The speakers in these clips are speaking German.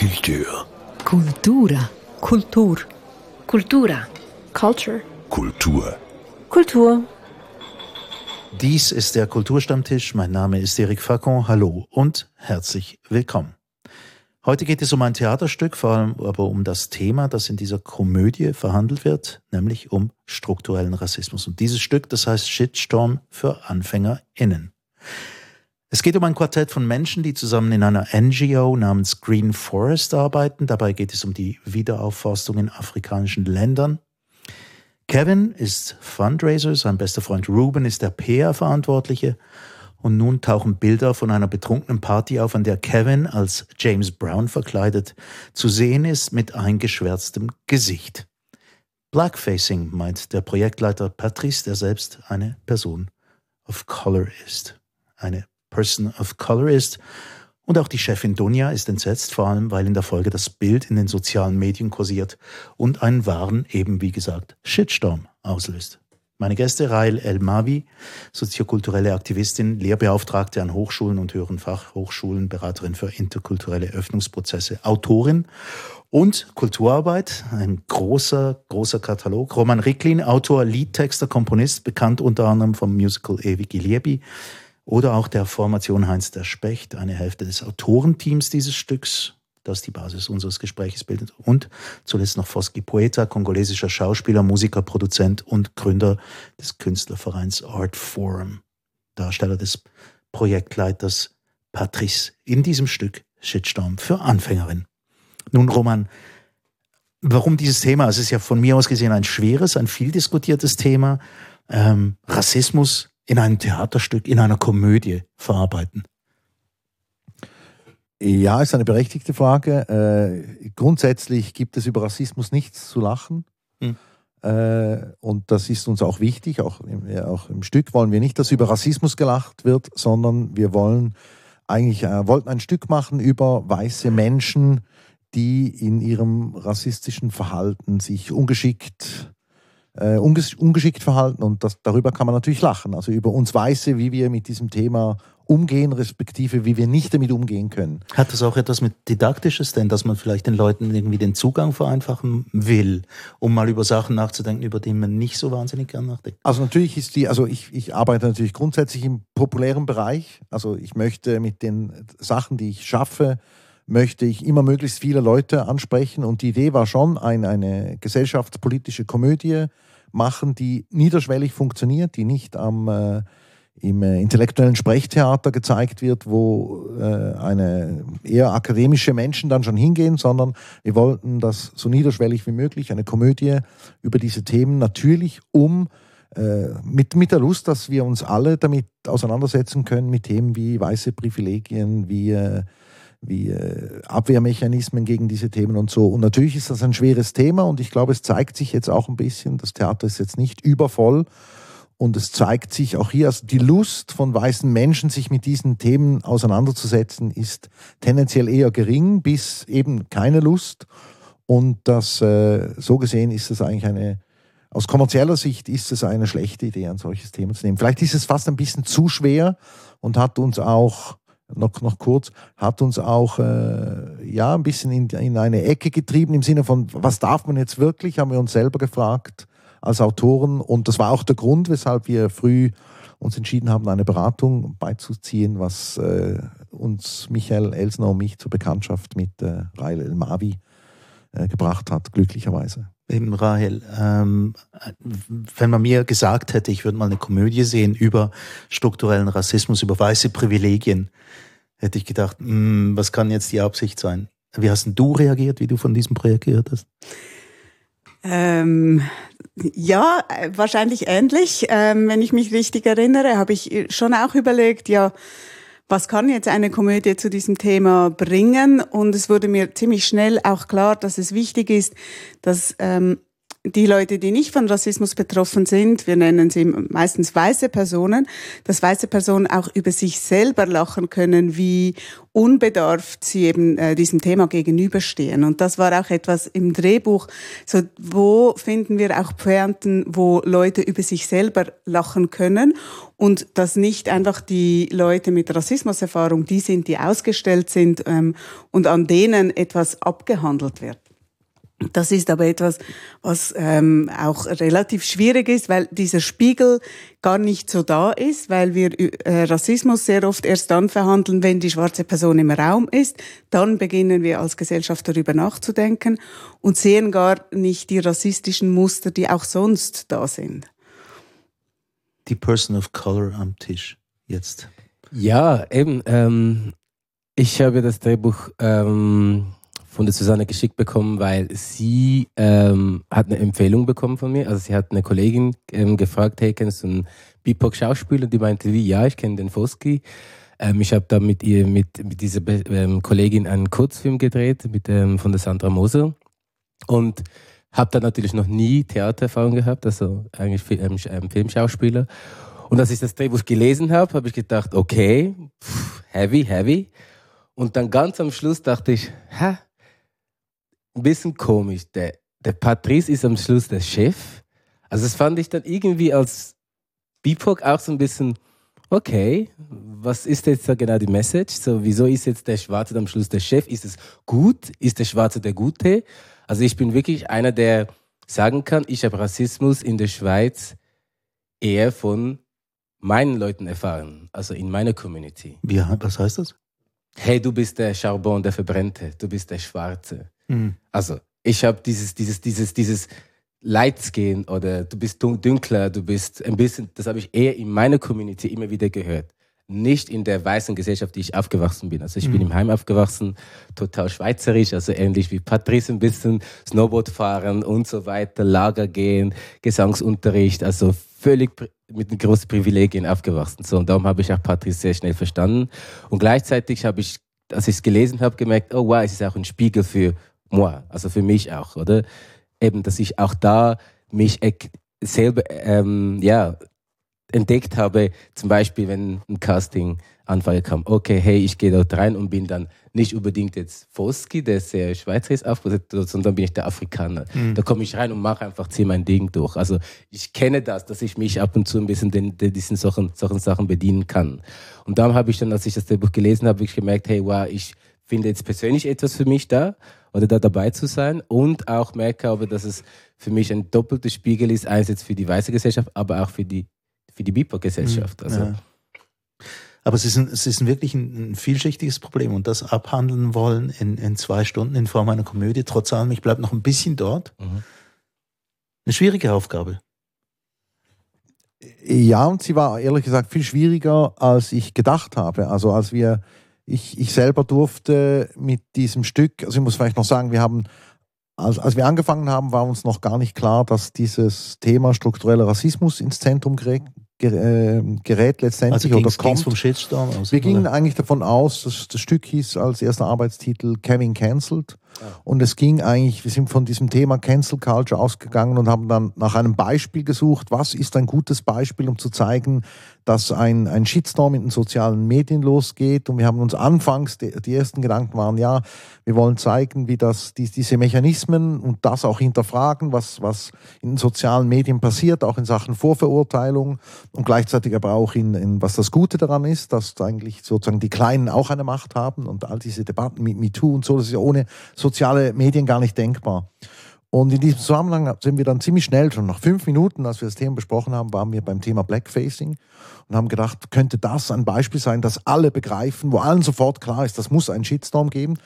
Kultur. Kultura. Kultur. Kultura. Culture. Kultur. Kultur. Dies ist der Kulturstammtisch. Mein Name ist Eric Facon. Hallo und herzlich willkommen. Heute geht es um ein Theaterstück, vor allem aber um das Thema, das in dieser Komödie verhandelt wird, nämlich um strukturellen Rassismus. Und dieses Stück, das heißt Shitstorm für AnfängerInnen. Es geht um ein Quartett von Menschen, die zusammen in einer NGO namens Green Forest arbeiten. Dabei geht es um die Wiederaufforstung in afrikanischen Ländern. Kevin ist Fundraiser, sein bester Freund Ruben ist der PR-Verantwortliche. Und nun tauchen Bilder von einer betrunkenen Party auf, an der Kevin als James Brown verkleidet zu sehen ist mit eingeschwärztem Gesicht. Blackfacing meint der Projektleiter Patrice, der selbst eine Person of Color ist. Eine Person of Color ist. Und auch die Chefin Dunja ist entsetzt, vor allem weil in der Folge das Bild in den sozialen Medien kursiert und einen wahren, eben wie gesagt, Shitstorm auslöst. Meine Gäste Rael El-Mavi, soziokulturelle Aktivistin, Lehrbeauftragte an Hochschulen und höheren Fachhochschulen, Beraterin für interkulturelle Öffnungsprozesse, Autorin und Kulturarbeit, ein großer, großer Katalog. Roman Ricklin, Autor, Liedtexter, Komponist, bekannt unter anderem vom Musical Ewig Liebi, oder auch der Formation Heinz der Specht, eine Hälfte des Autorenteams dieses Stücks, das die Basis unseres Gesprächs bildet. Und zuletzt noch Foski Poeta, kongolesischer Schauspieler, Musiker, Produzent und Gründer des Künstlervereins Art Forum, Darsteller des Projektleiters Patrice in diesem Stück Shitstorm für Anfängerin. Nun, Roman, warum dieses Thema? Es ist ja von mir aus gesehen ein schweres, ein viel diskutiertes Thema. Ähm, Rassismus in einem Theaterstück, in einer Komödie verarbeiten? Ja, ist eine berechtigte Frage. Äh, grundsätzlich gibt es über Rassismus nichts zu lachen. Hm. Äh, und das ist uns auch wichtig. Auch im, auch im, Stück wollen wir nicht, dass über Rassismus gelacht wird, sondern wir wollen eigentlich äh, wollten ein Stück machen über weiße Menschen, die in ihrem rassistischen Verhalten sich ungeschickt äh, unges ungeschickt verhalten und das, darüber kann man natürlich lachen. Also über uns Weiße, wie wir mit diesem Thema umgehen, respektive wie wir nicht damit umgehen können. Hat das auch etwas mit Didaktisches denn, dass man vielleicht den Leuten irgendwie den Zugang vereinfachen will, um mal über Sachen nachzudenken, über die man nicht so wahnsinnig gern nachdenkt? Also natürlich ist die, also ich, ich arbeite natürlich grundsätzlich im populären Bereich. Also ich möchte mit den Sachen, die ich schaffe, möchte ich immer möglichst viele Leute ansprechen. Und die Idee war schon, ein, eine gesellschaftspolitische Komödie machen, die niederschwellig funktioniert, die nicht am äh, im äh, intellektuellen Sprechtheater gezeigt wird, wo äh, eine eher akademische Menschen dann schon hingehen, sondern wir wollten das so niederschwellig wie möglich, eine Komödie über diese Themen, natürlich um äh, mit, mit der Lust, dass wir uns alle damit auseinandersetzen können, mit Themen wie weiße Privilegien, wie äh, wie äh, Abwehrmechanismen gegen diese Themen und so. Und natürlich ist das ein schweres Thema und ich glaube, es zeigt sich jetzt auch ein bisschen, das Theater ist jetzt nicht übervoll und es zeigt sich auch hier, also die Lust von weißen Menschen, sich mit diesen Themen auseinanderzusetzen, ist tendenziell eher gering bis eben keine Lust. Und das, äh, so gesehen ist es eigentlich eine, aus kommerzieller Sicht ist es eine schlechte Idee, ein solches Thema zu nehmen. Vielleicht ist es fast ein bisschen zu schwer und hat uns auch noch, noch kurz, hat uns auch äh, ja, ein bisschen in, in eine Ecke getrieben im Sinne von, was darf man jetzt wirklich, haben wir uns selber gefragt als Autoren. Und das war auch der Grund, weshalb wir früh uns entschieden haben, eine Beratung beizuziehen, was äh, uns Michael Elsner und mich zur Bekanntschaft mit äh, Rail El Mavi äh, gebracht hat, glücklicherweise. Eben Rahel, ähm, wenn man mir gesagt hätte, ich würde mal eine Komödie sehen über strukturellen Rassismus, über weiße Privilegien, hätte ich gedacht, mh, hm, was kann jetzt die Absicht sein? Wie hast denn du reagiert, wie du von diesem Projekt gehört hast? Ähm, ja, wahrscheinlich ähnlich. Ähm, wenn ich mich richtig erinnere, habe ich schon auch überlegt, ja, was kann jetzt eine Komödie zu diesem Thema bringen? Und es wurde mir ziemlich schnell auch klar, dass es wichtig ist, dass ähm, die Leute, die nicht von Rassismus betroffen sind, wir nennen sie meistens weiße Personen, dass weiße Personen auch über sich selber lachen können, wie unbedarft sie eben äh, diesem Thema gegenüberstehen. Und das war auch etwas im Drehbuch. So, wo finden wir auch Pointen, wo Leute über sich selber lachen können und dass nicht einfach die Leute mit Rassismuserfahrung die sind, die ausgestellt sind ähm, und an denen etwas abgehandelt wird. Das ist aber etwas, was ähm, auch relativ schwierig ist, weil dieser Spiegel gar nicht so da ist, weil wir äh, Rassismus sehr oft erst dann verhandeln, wenn die schwarze Person im Raum ist. Dann beginnen wir als Gesellschaft darüber nachzudenken und sehen gar nicht die rassistischen Muster, die auch sonst da sind. Die Person of Color am Tisch jetzt. Ja, eben. Ähm, ich habe das Drehbuch ähm, von der Susanne geschickt bekommen, weil sie ähm, hat eine Empfehlung bekommen von mir. Also sie hat eine Kollegin ähm, gefragt, hey, kennst du einen BIPOC-Schauspieler? Die meinte, wie, ja, ich kenne den Foski. Ähm, ich habe da mit ihr, mit, mit dieser ähm, Kollegin einen Kurzfilm gedreht mit, ähm, von der Sandra Moser und habe da natürlich noch nie Theatererfahrung gehabt, also eigentlich ähm, Filmschauspieler. Und als ich das Drehbuch gelesen habe, habe ich gedacht, okay, pff, heavy, heavy. Und dann ganz am Schluss dachte ich, hä, ein bisschen komisch. Der, der Patrice ist am Schluss der Chef. Also das fand ich dann irgendwie als BIPOC auch so ein bisschen, okay, was ist jetzt da genau die Message? So, wieso ist jetzt der Schwarze am Schluss der Chef? Ist es gut? Ist der Schwarze der Gute? Also ich bin wirklich einer, der sagen kann, ich habe Rassismus in der Schweiz eher von meinen Leuten erfahren, also in meiner Community. Wie, was heißt das? Hey, du bist der Charbon, der Verbrennte, du bist der Schwarze. Mhm. Also, ich habe dieses, dieses, dieses, dieses Lightskin oder du bist dunkler, du bist ein bisschen, das habe ich eher in meiner Community immer wieder gehört. Nicht in der weißen Gesellschaft, die ich aufgewachsen bin. Also ich mhm. bin im Heim aufgewachsen, total schweizerisch, also ähnlich wie Patrice ein bisschen, Snowboard fahren und so weiter, Lager gehen, Gesangsunterricht, also völlig mit großen Privilegien aufgewachsen. So, und darum habe ich auch Patrice sehr schnell verstanden. Und gleichzeitig habe ich, als ich es gelesen habe, gemerkt, oh wow, es ist auch ein Spiegel für moi, also für mich auch, oder? Eben, dass ich auch da mich selber ähm, ja, entdeckt habe, zum Beispiel, wenn ein Casting Anfrage kam, okay, hey, ich gehe dort rein und bin dann nicht unbedingt jetzt Foski, der sehr schweizerisch aufgesetzt sondern bin ich der Afrikaner. Mhm. Da komme ich rein und mache einfach, ziehe mein Ding durch. Also ich kenne das, dass ich mich ab und zu ein bisschen den, den, diesen solchen, solchen Sachen bedienen kann. Und dann habe ich dann, als ich das Buch gelesen habe, ich gemerkt, hey, wow, ich finde jetzt persönlich etwas für mich da oder da dabei zu sein und auch merke aber, dass es für mich ein doppelter Spiegel ist, einerseits für die weiße Gesellschaft, aber auch für die, für die BIPOC-Gesellschaft. Also, ja. Aber es ist, ein, es ist ein wirklich ein, ein, vielschichtiges Problem und das abhandeln wollen in, in zwei Stunden in Form einer Komödie, trotz allem, ich bleibe noch ein bisschen dort. Mhm. Eine schwierige Aufgabe. Ja, und sie war ehrlich gesagt viel schwieriger, als ich gedacht habe. Also als wir ich, ich selber durfte mit diesem Stück, also ich muss vielleicht noch sagen, wir haben, als, als wir angefangen haben, war uns noch gar nicht klar, dass dieses Thema struktureller Rassismus ins Zentrum gerät, äh, gerät letztendlich. Also oder kommt. vom Shitstorm aus? Wir gingen eigentlich davon aus, dass das Stück hieß als erster Arbeitstitel Kevin Cancelled. Und es ging eigentlich, wir sind von diesem Thema Cancel Culture ausgegangen und haben dann nach einem Beispiel gesucht. Was ist ein gutes Beispiel, um zu zeigen, dass ein, ein Shitstorm in den sozialen Medien losgeht? Und wir haben uns anfangs, die, die ersten Gedanken waren, ja, wir wollen zeigen, wie das, die, diese Mechanismen und das auch hinterfragen, was, was in den sozialen Medien passiert, auch in Sachen Vorverurteilung und gleichzeitig aber auch in, in was das Gute daran ist, dass eigentlich sozusagen die Kleinen auch eine Macht haben und all diese Debatten mit MeToo und so, das ist ja ohne soziale Medien gar nicht denkbar. Und in diesem Zusammenhang sind wir dann ziemlich schnell, schon nach fünf Minuten, als wir das Thema besprochen haben, waren wir beim Thema Blackfacing und haben gedacht, könnte das ein Beispiel sein, das alle begreifen, wo allen sofort klar ist, das muss einen Shitstorm geben.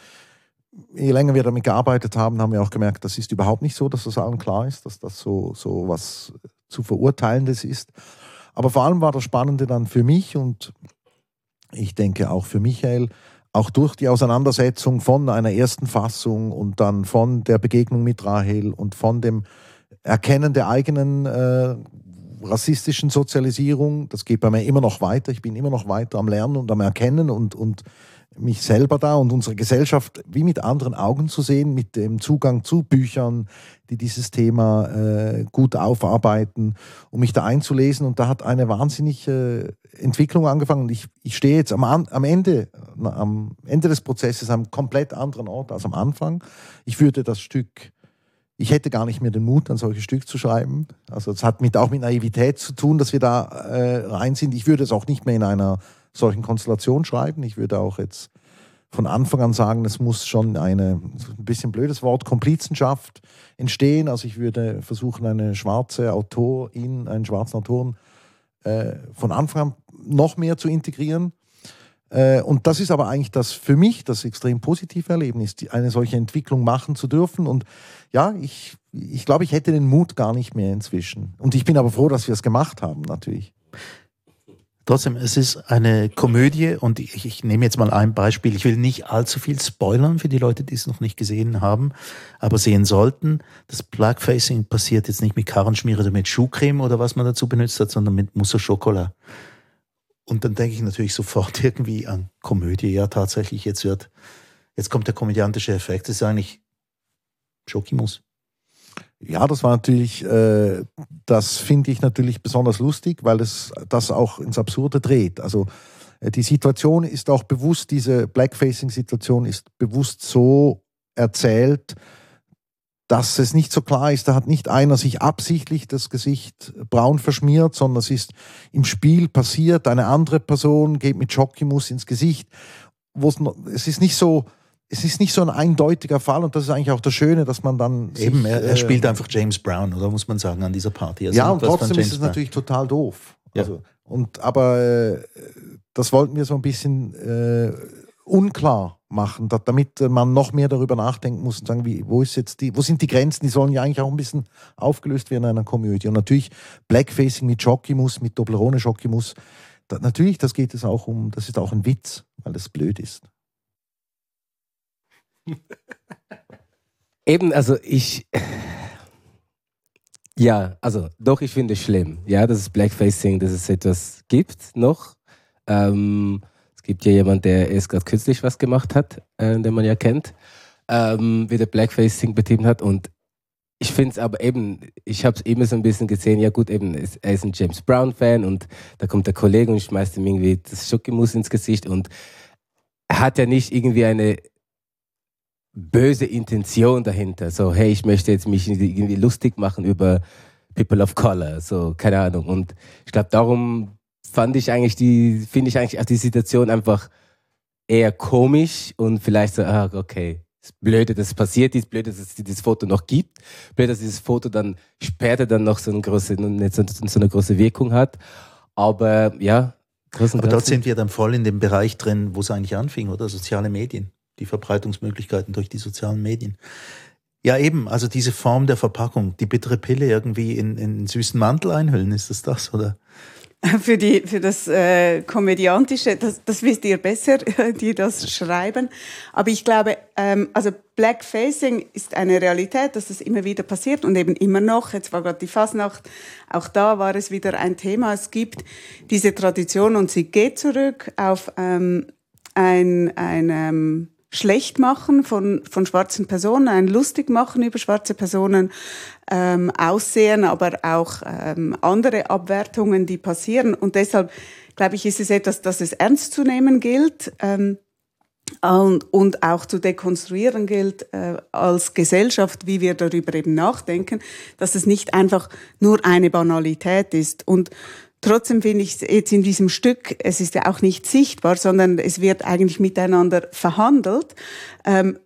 Je länger wir damit gearbeitet haben, haben wir auch gemerkt, das ist überhaupt nicht so, dass das allen klar ist, dass das so, so was zu verurteilendes ist. Aber vor allem war das Spannende dann für mich und ich denke auch für Michael, auch durch die Auseinandersetzung von einer ersten Fassung und dann von der Begegnung mit Rahel und von dem Erkennen der eigenen äh, rassistischen Sozialisierung, das geht bei mir immer noch weiter. Ich bin immer noch weiter am Lernen und am Erkennen und, und mich selber da und unsere Gesellschaft wie mit anderen Augen zu sehen, mit dem Zugang zu Büchern, die dieses Thema äh, gut aufarbeiten, um mich da einzulesen. Und da hat eine wahnsinnige Entwicklung angefangen. Und ich, ich stehe jetzt am, am, Ende, am Ende des Prozesses am komplett anderen Ort als am Anfang. Ich würde das Stück ich hätte gar nicht mehr den Mut, ein solches Stück zu schreiben. Also es hat mit, auch mit Naivität zu tun, dass wir da äh, rein sind. Ich würde es auch nicht mehr in einer solchen Konstellation schreiben. Ich würde auch jetzt von Anfang an sagen, es muss schon eine, ein bisschen blödes Wort, Komplizenschaft entstehen. Also ich würde versuchen, eine schwarze Autorin, einen schwarzen Autoren äh, von Anfang an noch mehr zu integrieren. Äh, und das ist aber eigentlich das für mich das extrem positive Erlebnis, eine solche Entwicklung machen zu dürfen. Und ja, ich, ich glaube, ich hätte den Mut gar nicht mehr inzwischen. Und ich bin aber froh, dass wir es gemacht haben, natürlich. Trotzdem, es ist eine Komödie und ich, ich, nehme jetzt mal ein Beispiel. Ich will nicht allzu viel spoilern für die Leute, die es noch nicht gesehen haben, aber sehen sollten. Das Blackfacing passiert jetzt nicht mit Karrenschmiere oder mit Schuhcreme oder was man dazu benutzt hat, sondern mit Mousse au Chocolat. Und dann denke ich natürlich sofort irgendwie an Komödie. Ja, tatsächlich, jetzt wird, jetzt kommt der komödiantische Effekt. Das ist eigentlich Schokimus. Ja, das war natürlich, äh, das finde ich natürlich besonders lustig, weil es das auch ins Absurde dreht. Also äh, die Situation ist auch bewusst, diese Blackfacing-Situation ist bewusst so erzählt, dass es nicht so klar ist, da hat nicht einer sich absichtlich das Gesicht braun verschmiert, sondern es ist im Spiel passiert, eine andere Person geht mit Jockeymus ins Gesicht. Es ist nicht so, es ist nicht so ein eindeutiger Fall und das ist eigentlich auch das Schöne, dass man dann. Eben, sich, er, er, spielt äh, einfach James Brown, oder muss man sagen, an dieser Party. Also ja, und trotzdem ist es Brown. natürlich total doof. Ja. Also, und, aber äh, das wollten wir so ein bisschen äh, unklar machen, damit man noch mehr darüber nachdenken muss und sagen, wie, wo, ist jetzt die, wo sind die Grenzen? Die sollen ja eigentlich auch ein bisschen aufgelöst werden in einer Komödie. Und natürlich Blackfacing mit Jockeymus, mit Dopplerone Jockeymus. Da, natürlich, das geht es auch um, das ist auch ein Witz, weil das blöd ist. Eben, also ich. Ja, also doch, ich finde es schlimm, ja, dass es Blackfacing, dass es etwas gibt noch. Ähm, es gibt ja jemanden, der erst gerade kürzlich was gemacht hat, äh, den man ja kennt, ähm, wie der Blackfacing betrieben hat. Und ich finde es aber eben, ich habe es immer so ein bisschen gesehen, ja gut, eben, er ist ein James Brown-Fan und da kommt der Kollege und schmeißt ihm irgendwie das Schokimus ins Gesicht und er hat ja nicht irgendwie eine böse Intention dahinter. So, hey, ich möchte jetzt mich irgendwie lustig machen über People of Color. So, keine Ahnung. Und ich glaube, darum fand ich eigentlich die, finde ich eigentlich auch die Situation einfach eher komisch und vielleicht so, ah, okay, ist blöd, dass es passiert ist, blöd, dass es dieses Foto noch gibt, blöd, dass dieses Foto dann später dann noch so eine große, so eine große Wirkung hat. Aber ja, aber dort sind wir dann voll in dem Bereich drin, wo es eigentlich anfing, oder? Soziale Medien die Verbreitungsmöglichkeiten durch die sozialen Medien. Ja, eben, also diese Form der Verpackung, die bittere Pille irgendwie in, in einen süßen Mantel einhüllen, ist das das, oder? Für, die, für das äh, Komödiantische, das, das wisst ihr besser, die das schreiben. Aber ich glaube, ähm, also Blackfacing ist eine Realität, dass das immer wieder passiert und eben immer noch. Jetzt war gerade die Fasnacht, auch da war es wieder ein Thema. Es gibt diese Tradition und sie geht zurück auf ähm, ein, ein ähm, schlecht machen von, von schwarzen Personen, ein lustig machen über schwarze Personen, ähm, Aussehen, aber auch ähm, andere Abwertungen, die passieren. Und deshalb, glaube ich, ist es etwas, das es ernst zu nehmen gilt. Ähm, und, und auch zu dekonstruieren gilt äh, als Gesellschaft, wie wir darüber eben nachdenken, dass es nicht einfach nur eine Banalität ist. Und Trotzdem finde ich jetzt in diesem Stück, es ist ja auch nicht sichtbar, sondern es wird eigentlich miteinander verhandelt. Ähm,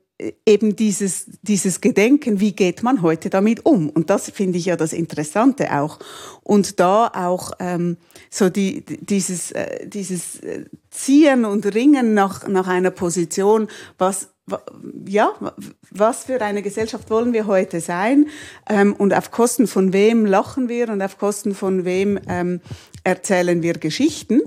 eben dieses, dieses Gedenken, wie geht man heute damit um? Und das finde ich ja das Interessante auch. Und da auch ähm, so die, dieses, äh, dieses äh, Ziehen und Ringen nach, nach einer Position, was ja, was für eine Gesellschaft wollen wir heute sein ähm, und auf Kosten von wem lachen wir und auf Kosten von wem ähm, erzählen wir Geschichten.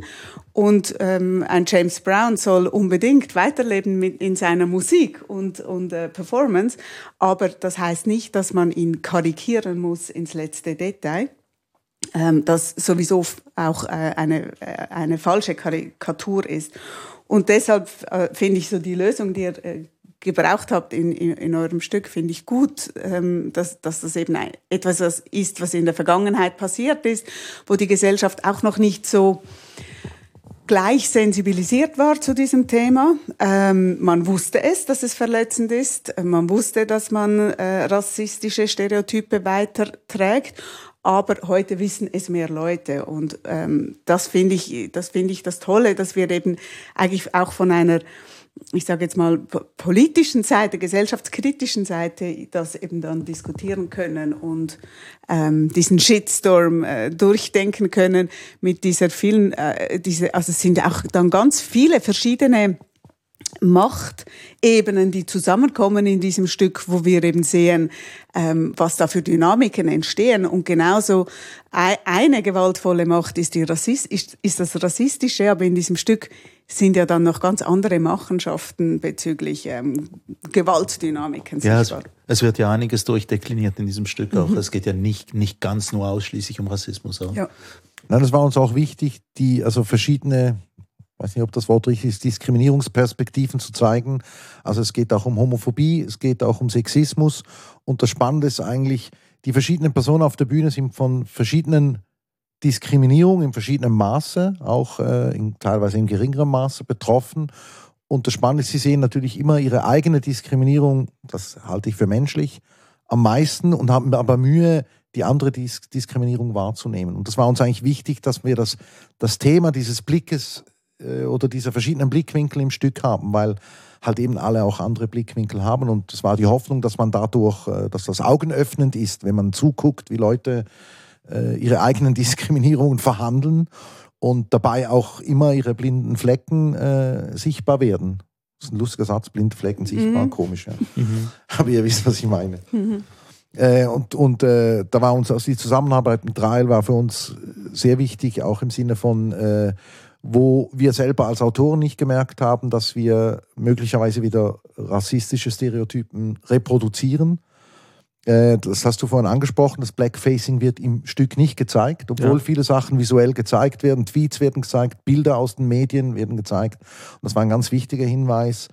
Und ähm, ein James Brown soll unbedingt weiterleben mit, in seiner Musik und, und äh, Performance, aber das heißt nicht, dass man ihn karikieren muss ins letzte Detail. Ähm, das sowieso auch äh, eine, äh, eine falsche Karikatur ist. Und deshalb äh, finde ich so die Lösung, die ihr äh, gebraucht habt in, in, in eurem Stück, finde ich gut, ähm, dass, dass das eben ein, etwas ist, was in der Vergangenheit passiert ist, wo die Gesellschaft auch noch nicht so gleich sensibilisiert war zu diesem Thema. Ähm, man wusste es, dass es verletzend ist. Man wusste, dass man äh, rassistische Stereotype weiterträgt. Aber heute wissen es mehr Leute. Und ähm, das finde ich, das finde ich das Tolle, dass wir eben eigentlich auch von einer ich sage jetzt mal, politischen Seite, gesellschaftskritischen Seite das eben dann diskutieren können und ähm, diesen Shitstorm äh, durchdenken können mit dieser vielen, äh, diese, also es sind auch dann ganz viele verschiedene Machtebenen, die zusammenkommen in diesem Stück, wo wir eben sehen, ähm, was da für Dynamiken entstehen. Und genauso eine gewaltvolle Macht ist, die Rassist, ist, ist das Rassistische, aber in diesem Stück sind ja dann noch ganz andere Machenschaften bezüglich ähm, Gewaltdynamiken ja, Es, es, wird ja einiges durchdekliniert in diesem Stück auch. Mhm. Es geht ja nicht, nicht ganz nur ausschließlich um Rassismus. Auch. Ja. Nein, das war uns auch wichtig, die also verschiedene weiß nicht, ob das Wort richtig ist, Diskriminierungsperspektiven zu zeigen. Also es geht auch um Homophobie, es geht auch um Sexismus. Und das Spannende ist eigentlich, die verschiedenen Personen auf der Bühne sind von verschiedenen Diskriminierungen in verschiedenem Maße, auch äh, in, teilweise in geringerem Maße betroffen. Und das Spannende ist, sie sehen natürlich immer ihre eigene Diskriminierung, das halte ich für menschlich, am meisten und haben aber Mühe, die andere Dis Diskriminierung wahrzunehmen. Und das war uns eigentlich wichtig, dass wir das, das Thema dieses Blickes äh, oder dieser verschiedenen Blickwinkel im Stück haben, weil halt eben alle auch andere Blickwinkel haben. Und es war die Hoffnung, dass man dadurch, äh, dass das augenöffnend ist, wenn man zuguckt, wie Leute äh, ihre eigenen Diskriminierungen verhandeln und dabei auch immer ihre blinden Flecken sichtbar werden. Das ist ein lustiger Satz, blinde Flecken sichtbar, mhm. komisch. Ja. Mhm. Aber ihr wisst, was ich meine. Mhm. Äh, und und äh, da war uns also die Zusammenarbeit mit Rael war für uns sehr wichtig, auch im Sinne von äh, wo wir selber als Autoren nicht gemerkt haben, dass wir möglicherweise wieder rassistische Stereotypen reproduzieren. Äh, das hast du vorhin angesprochen, das Blackfacing wird im Stück nicht gezeigt, obwohl ja. viele Sachen visuell gezeigt werden, Tweets werden gezeigt, Bilder aus den Medien werden gezeigt. Und das war ein ganz wichtiger Hinweis,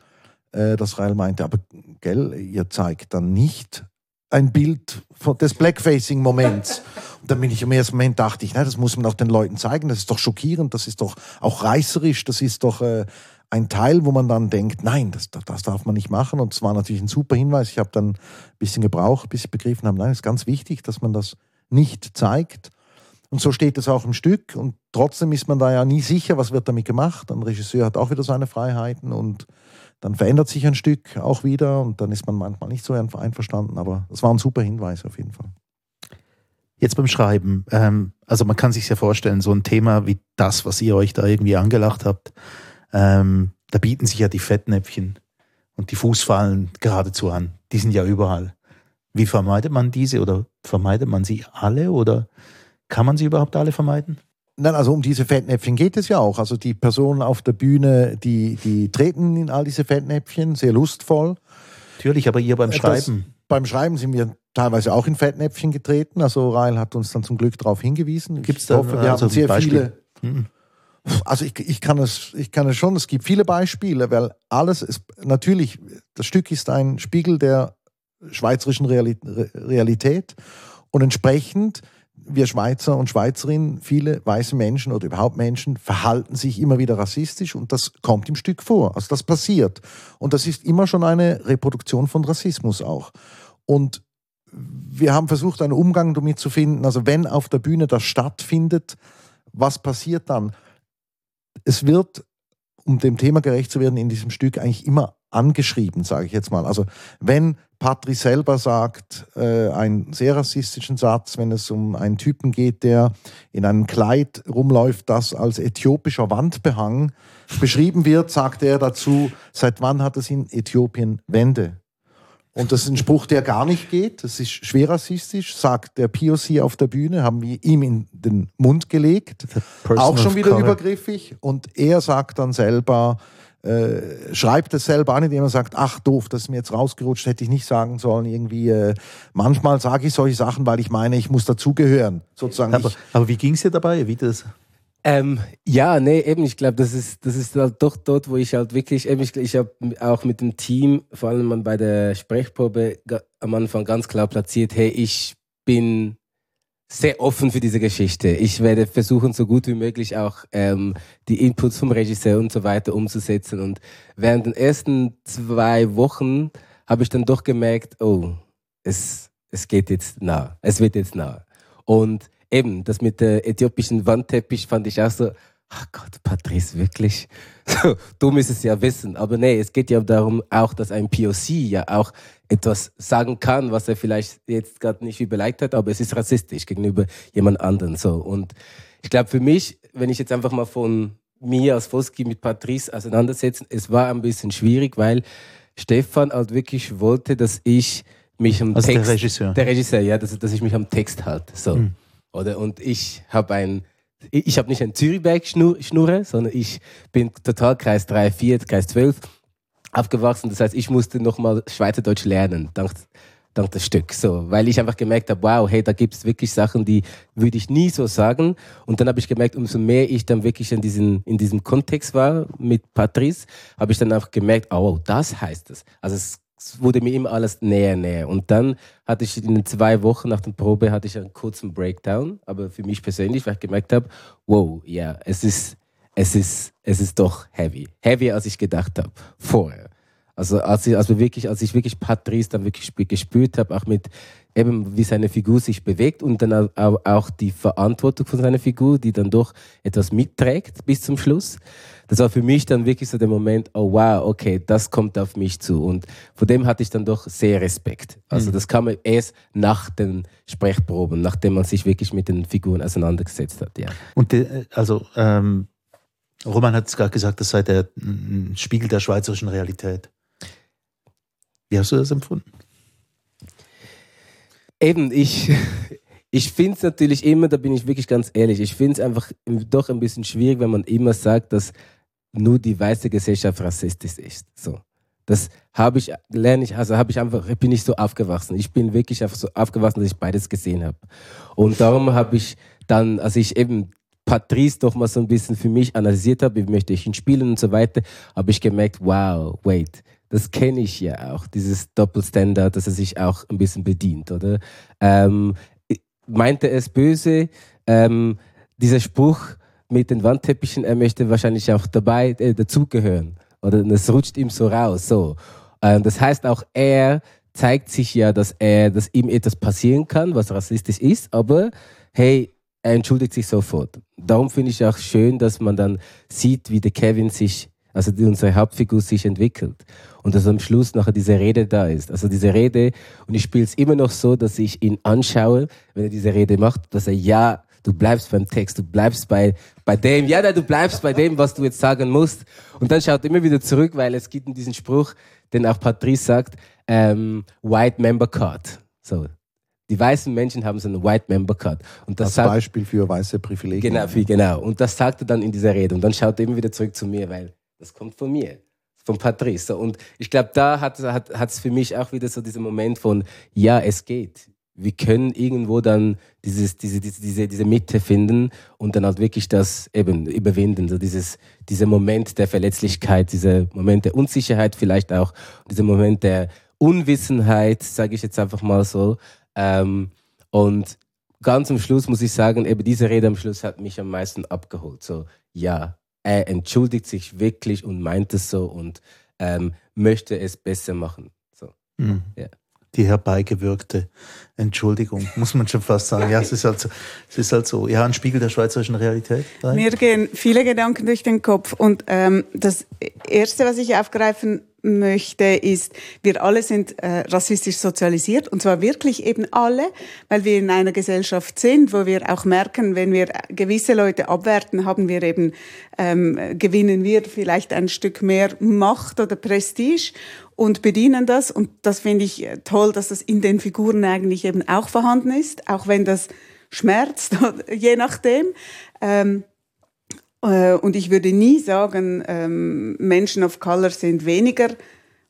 äh, dass Rael meinte, aber gell, ihr zeigt dann nicht ein Bild des Blackfacing-Moments. Und dann bin ich im ersten Moment dachte ich, na, das muss man auch den Leuten zeigen, das ist doch schockierend, das ist doch auch reißerisch, das ist doch äh, ein Teil, wo man dann denkt, nein, das, das darf man nicht machen. Und es war natürlich ein super Hinweis. Ich habe dann ein bisschen gebraucht, bis ich begriffen habe, nein, es ist ganz wichtig, dass man das nicht zeigt. Und so steht es auch im Stück. Und trotzdem ist man da ja nie sicher, was wird damit gemacht. Ein Regisseur hat auch wieder seine Freiheiten und dann verändert sich ein Stück auch wieder und dann ist man manchmal nicht so einverstanden. Aber das war ein super Hinweis auf jeden Fall. Jetzt beim Schreiben, ähm, also man kann sich ja vorstellen, so ein Thema wie das, was ihr euch da irgendwie angelacht habt, ähm, da bieten sich ja die Fettnäpfchen und die Fußfallen geradezu an. Die sind ja überall. Wie vermeidet man diese oder vermeidet man sie alle oder kann man sie überhaupt alle vermeiden? Nein, also um diese Fettnäpfchen geht es ja auch. Also die Personen auf der Bühne, die, die treten in all diese Fettnäpfchen, sehr lustvoll. Natürlich, aber ihr beim Schreiben. Das, beim Schreiben sind wir teilweise auch in Fettnäpfchen getreten. Also Rail hat uns dann zum Glück darauf hingewiesen. Gibt es da hoffe, wir also haben sehr Beispiel? viele. Mhm. Also ich, ich, kann es, ich kann es schon, es gibt viele Beispiele, weil alles ist, natürlich, das Stück ist ein Spiegel der schweizerischen Realität und entsprechend wir Schweizer und Schweizerinnen, viele weiße Menschen oder überhaupt Menschen verhalten sich immer wieder rassistisch und das kommt im Stück vor. Also das passiert. Und das ist immer schon eine Reproduktion von Rassismus auch. Und wir haben versucht, einen Umgang damit zu finden. Also wenn auf der Bühne das stattfindet, was passiert dann? Es wird, um dem Thema gerecht zu werden, in diesem Stück eigentlich immer angeschrieben, sage ich jetzt mal. Also wenn Patrick selber sagt äh, einen sehr rassistischen Satz, wenn es um einen Typen geht, der in einem Kleid rumläuft, das als äthiopischer Wandbehang beschrieben wird, sagt er dazu, seit wann hat es in Äthiopien Wände? Und das ist ein Spruch, der gar nicht geht. Das ist schwer rassistisch, sagt der POC auf der Bühne, haben wir ihm in den Mund gelegt. Auch schon wieder color. übergriffig. Und er sagt dann selber, äh, schreibt es selber an, indem er sagt, ach doof, das ist mir jetzt rausgerutscht, hätte ich nicht sagen sollen. Irgendwie, äh, manchmal sage ich solche Sachen, weil ich meine, ich muss dazugehören, sozusagen. Aber, aber wie ging es dir dabei? Wie das? Ähm, ja, nee, eben, ich glaube, das ist, das ist halt doch dort, wo ich halt wirklich, eben, ich, ich habe auch mit dem Team, vor allem bei der Sprechprobe, am Anfang ganz klar platziert, hey, ich bin sehr offen für diese Geschichte. Ich werde versuchen, so gut wie möglich auch ähm, die Inputs vom Regisseur und so weiter umzusetzen. Und während den ersten zwei Wochen habe ich dann doch gemerkt, oh, es, es geht jetzt nah, es wird jetzt nah. Und eben, das mit der äthiopischen Wandteppich fand ich auch so, ach Gott, Patrice, wirklich? So, du müsstest es ja wissen. Aber nee, es geht ja darum auch, dass ein POC ja auch etwas sagen kann, was er vielleicht jetzt gerade nicht überlegt hat, aber es ist rassistisch gegenüber jemand anderen. So. Und ich glaube, für mich, wenn ich jetzt einfach mal von mir als Foski mit Patrice auseinandersetzen, es war ein bisschen schwierig, weil Stefan halt wirklich wollte, dass ich mich am also Text... der Regisseur. Der Regisseur, ja, dass, dass ich mich am Text halte. So. Mhm. Oder? Und ich habe ein, ich habe nicht ein Zürichberg-Schnurre, sondern ich bin total Kreis 3, 4, Kreis 12 aufgewachsen. Das heißt, ich musste nochmal Schweizerdeutsch lernen, dank, dank das Stück. So, weil ich einfach gemerkt habe, wow, hey, da gibt es wirklich Sachen, die würde ich nie so sagen. Und dann habe ich gemerkt, umso mehr ich dann wirklich in, diesen, in diesem Kontext war mit Patrice, habe ich dann auch gemerkt, oh, das heißt es. Also es wurde mir immer alles näher, näher. Und dann hatte ich in zwei Wochen nach der Probe hatte ich einen kurzen Breakdown, aber für mich persönlich, weil ich gemerkt habe, wow, ja, es ist, es ist, es ist doch heavy. Heavier, als ich gedacht habe, vorher. Also als ich, also wirklich, als ich wirklich Patrice dann wirklich gespürt habe, auch mit eben wie seine Figur sich bewegt und dann auch die Verantwortung von seiner Figur, die dann doch etwas mitträgt bis zum Schluss. Das war für mich dann wirklich so der Moment, oh wow, okay, das kommt auf mich zu. Und vor dem hatte ich dann doch sehr Respekt. Also mhm. das kam erst nach den Sprechproben, nachdem man sich wirklich mit den Figuren auseinandergesetzt hat. Ja. Und die, also ähm, Roman hat es gerade gesagt, das sei der Spiegel der schweizerischen Realität. Wie hast du das empfunden? Eben, ich, ich finde es natürlich immer, da bin ich wirklich ganz ehrlich, ich finde es einfach doch ein bisschen schwierig, wenn man immer sagt, dass nur die weiße Gesellschaft rassistisch ist. So. Das habe ich, lerne ich, also habe ich einfach, bin ich so aufgewachsen. Ich bin wirklich so aufgewachsen, dass ich beides gesehen habe. Und darum habe ich dann, als ich eben Patrice doch mal so ein bisschen für mich analysiert habe, wie möchte ich ihn spielen und so weiter, habe ich gemerkt, wow, wait, das kenne ich ja auch, dieses Doppelstandard, dass er sich auch ein bisschen bedient, oder? Ähm, meinte es böse, ähm, dieser Spruch mit den Wandteppichen, er möchte wahrscheinlich auch dabei äh, dazugehören. Oder es rutscht ihm so raus. So. Ähm, das heißt, auch er zeigt sich ja, dass er, dass ihm etwas passieren kann, was rassistisch ist, aber hey, er entschuldigt sich sofort. Darum finde ich auch schön, dass man dann sieht, wie der Kevin sich also unsere Hauptfigur sich entwickelt. Und dass am Schluss nachher diese Rede da ist. Also diese Rede, und ich spiele es immer noch so, dass ich ihn anschaue, wenn er diese Rede macht, dass er ja, du bleibst beim Text, du bleibst bei, bei dem, ja, du bleibst bei dem, was du jetzt sagen musst. Und dann schaut immer wieder zurück, weil es gibt diesen Spruch, den auch Patrice sagt, ähm, White Member Card. So, die weißen Menschen haben so einen White Member Card. Und das Als sagt, Beispiel für weiße Privilegien. Genau, für, genau. Und das sagt er dann in dieser Rede. Und dann schaut er immer wieder zurück zu mir, weil das kommt von mir, von Patrice. Und ich glaube, da hat es hat, für mich auch wieder so diesen Moment von, ja, es geht. Wir können irgendwo dann dieses, diese, diese, diese Mitte finden und dann halt wirklich das eben überwinden. So dieses, dieser Moment der Verletzlichkeit, dieser Moment der Unsicherheit vielleicht auch, dieser Moment der Unwissenheit, sage ich jetzt einfach mal so. Ähm, und ganz am Schluss muss ich sagen, eben diese Rede am Schluss hat mich am meisten abgeholt. So, ja, er entschuldigt sich wirklich und meint es so und ähm, möchte es besser machen. So. Mhm. Ja. Die herbeigewirkte Entschuldigung, muss man schon fast sagen. Ja, es ist halt so. Es ist halt so. Ja, ein Spiegel der schweizerischen Realität. Rein. Mir gehen viele Gedanken durch den Kopf. Und ähm, das Erste, was ich aufgreifen möchte, ist, wir alle sind äh, rassistisch sozialisiert und zwar wirklich eben alle, weil wir in einer Gesellschaft sind, wo wir auch merken, wenn wir gewisse Leute abwerten, haben wir eben ähm, gewinnen wir vielleicht ein Stück mehr Macht oder Prestige und bedienen das und das finde ich äh, toll, dass das in den Figuren eigentlich eben auch vorhanden ist, auch wenn das schmerzt, je nachdem. Ähm, äh, und ich würde nie sagen, ähm, Menschen of Color sind weniger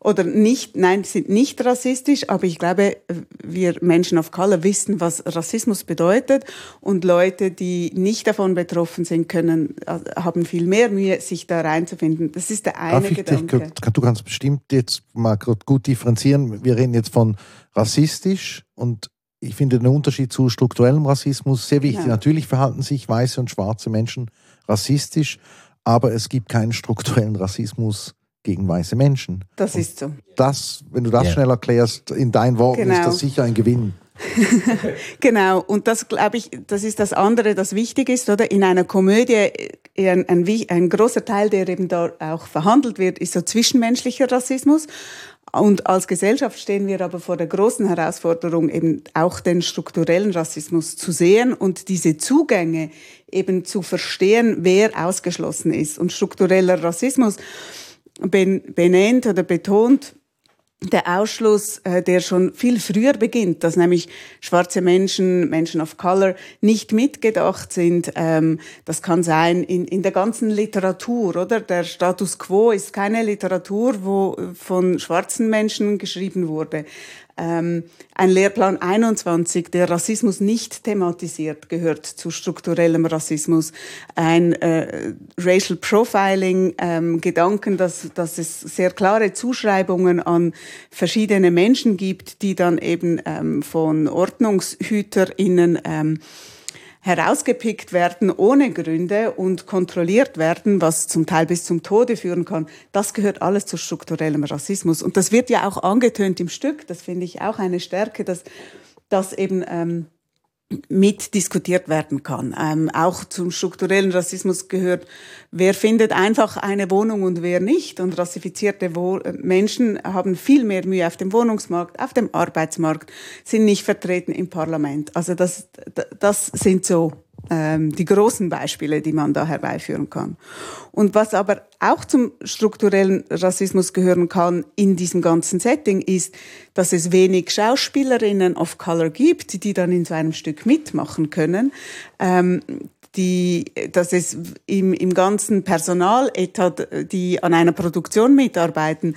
oder nicht, nein, sind nicht rassistisch, aber ich glaube, wir Menschen of Color wissen, was Rassismus bedeutet und Leute, die nicht davon betroffen sind, können, äh, haben viel mehr Mühe, sich da reinzufinden. Das ist der eine Darf ich Gedanke. Dich, du kannst bestimmt jetzt mal gut differenzieren. Wir reden jetzt von rassistisch und ich finde den Unterschied zu strukturellem Rassismus sehr wichtig. Ja. Natürlich verhalten sich weiße und schwarze Menschen rassistisch, aber es gibt keinen strukturellen Rassismus gegen weiße Menschen. Das und ist so. Das, wenn du das ja. schnell erklärst, in deinen Worten genau. ist das sicher ein Gewinn. genau, und das glaube ich, das ist das andere, das wichtig ist, oder? In einer Komödie, äh, ein, ein, ein großer Teil, der eben da auch verhandelt wird, ist so zwischenmenschlicher Rassismus. Und als Gesellschaft stehen wir aber vor der großen Herausforderung, eben auch den strukturellen Rassismus zu sehen und diese Zugänge eben zu verstehen, wer ausgeschlossen ist. Und struktureller Rassismus benennt oder betont, der Ausschluss, äh, der schon viel früher beginnt, dass nämlich schwarze Menschen, Menschen of Color nicht mitgedacht sind. Ähm, das kann sein in, in der ganzen Literatur, oder? Der Status quo ist keine Literatur, wo von schwarzen Menschen geschrieben wurde ähm, ein Lehrplan 21, der Rassismus nicht thematisiert, gehört zu strukturellem Rassismus. Ein äh, Racial Profiling, ähm, Gedanken, dass, dass es sehr klare Zuschreibungen an verschiedene Menschen gibt, die dann eben ähm, von OrdnungshüterInnen ähm, herausgepickt werden ohne Gründe und kontrolliert werden, was zum Teil bis zum Tode führen kann, das gehört alles zu strukturellem Rassismus. Und das wird ja auch angetönt im Stück. Das finde ich auch eine Stärke, dass das eben ähm, mitdiskutiert werden kann. Ähm, auch zum strukturellen Rassismus gehört, wer findet einfach eine Wohnung und wer nicht. Und rassifizierte Wo Menschen haben viel mehr Mühe auf dem Wohnungsmarkt, auf dem Arbeitsmarkt, sind nicht vertreten im Parlament. Also das, das sind so die großen Beispiele, die man da herbeiführen kann. Und was aber auch zum strukturellen Rassismus gehören kann in diesem ganzen Setting, ist, dass es wenig Schauspielerinnen of Color gibt, die dann in so einem Stück mitmachen können. Ähm, die, dass es im, im ganzen Personaletat, die an einer Produktion mitarbeiten,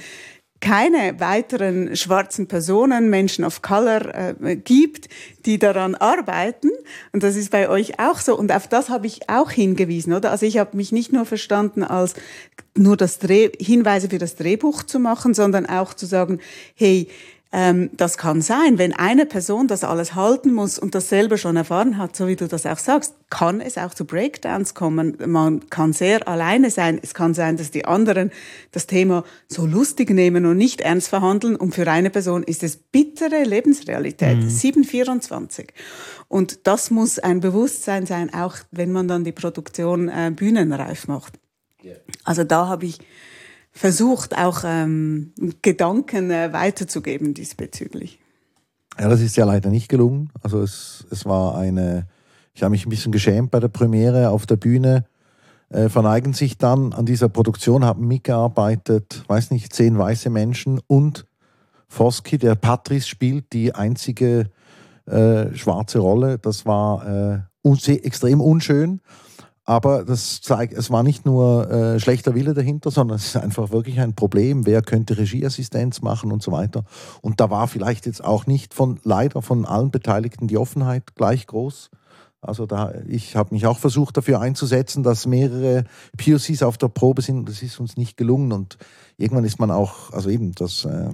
keine weiteren schwarzen Personen, Menschen of Color äh, gibt, die daran arbeiten. Und das ist bei euch auch so. Und auf das habe ich auch hingewiesen, oder? Also ich habe mich nicht nur verstanden als nur das Dreh, Hinweise für das Drehbuch zu machen, sondern auch zu sagen, hey, ähm, das kann sein, wenn eine Person das alles halten muss und das selber schon erfahren hat, so wie du das auch sagst, kann es auch zu Breakdowns kommen. Man kann sehr alleine sein. Es kann sein, dass die anderen das Thema so lustig nehmen und nicht ernst verhandeln. Und für eine Person ist es bittere Lebensrealität. Mhm. 724. Und das muss ein Bewusstsein sein, auch wenn man dann die Produktion äh, bühnenreif macht. Yeah. Also da habe ich versucht, auch ähm, Gedanken äh, weiterzugeben diesbezüglich. Ja, das ist ja leider nicht gelungen. Also es, es war eine, ich habe mich ein bisschen geschämt bei der Premiere auf der Bühne. Äh, verneigen sich dann an dieser Produktion, haben mitgearbeitet, weiß nicht, zehn weiße Menschen und Foski, der Patrice spielt, die einzige äh, schwarze Rolle. Das war äh, extrem unschön. Aber das zeigt, es war nicht nur äh, schlechter Wille dahinter, sondern es ist einfach wirklich ein Problem. Wer könnte Regieassistenz machen und so weiter. Und da war vielleicht jetzt auch nicht von leider von allen Beteiligten die Offenheit gleich groß. Also da, ich habe mich auch versucht dafür einzusetzen, dass mehrere POCs auf der Probe sind. Das ist uns nicht gelungen. Und irgendwann ist man auch, also eben, das, äh,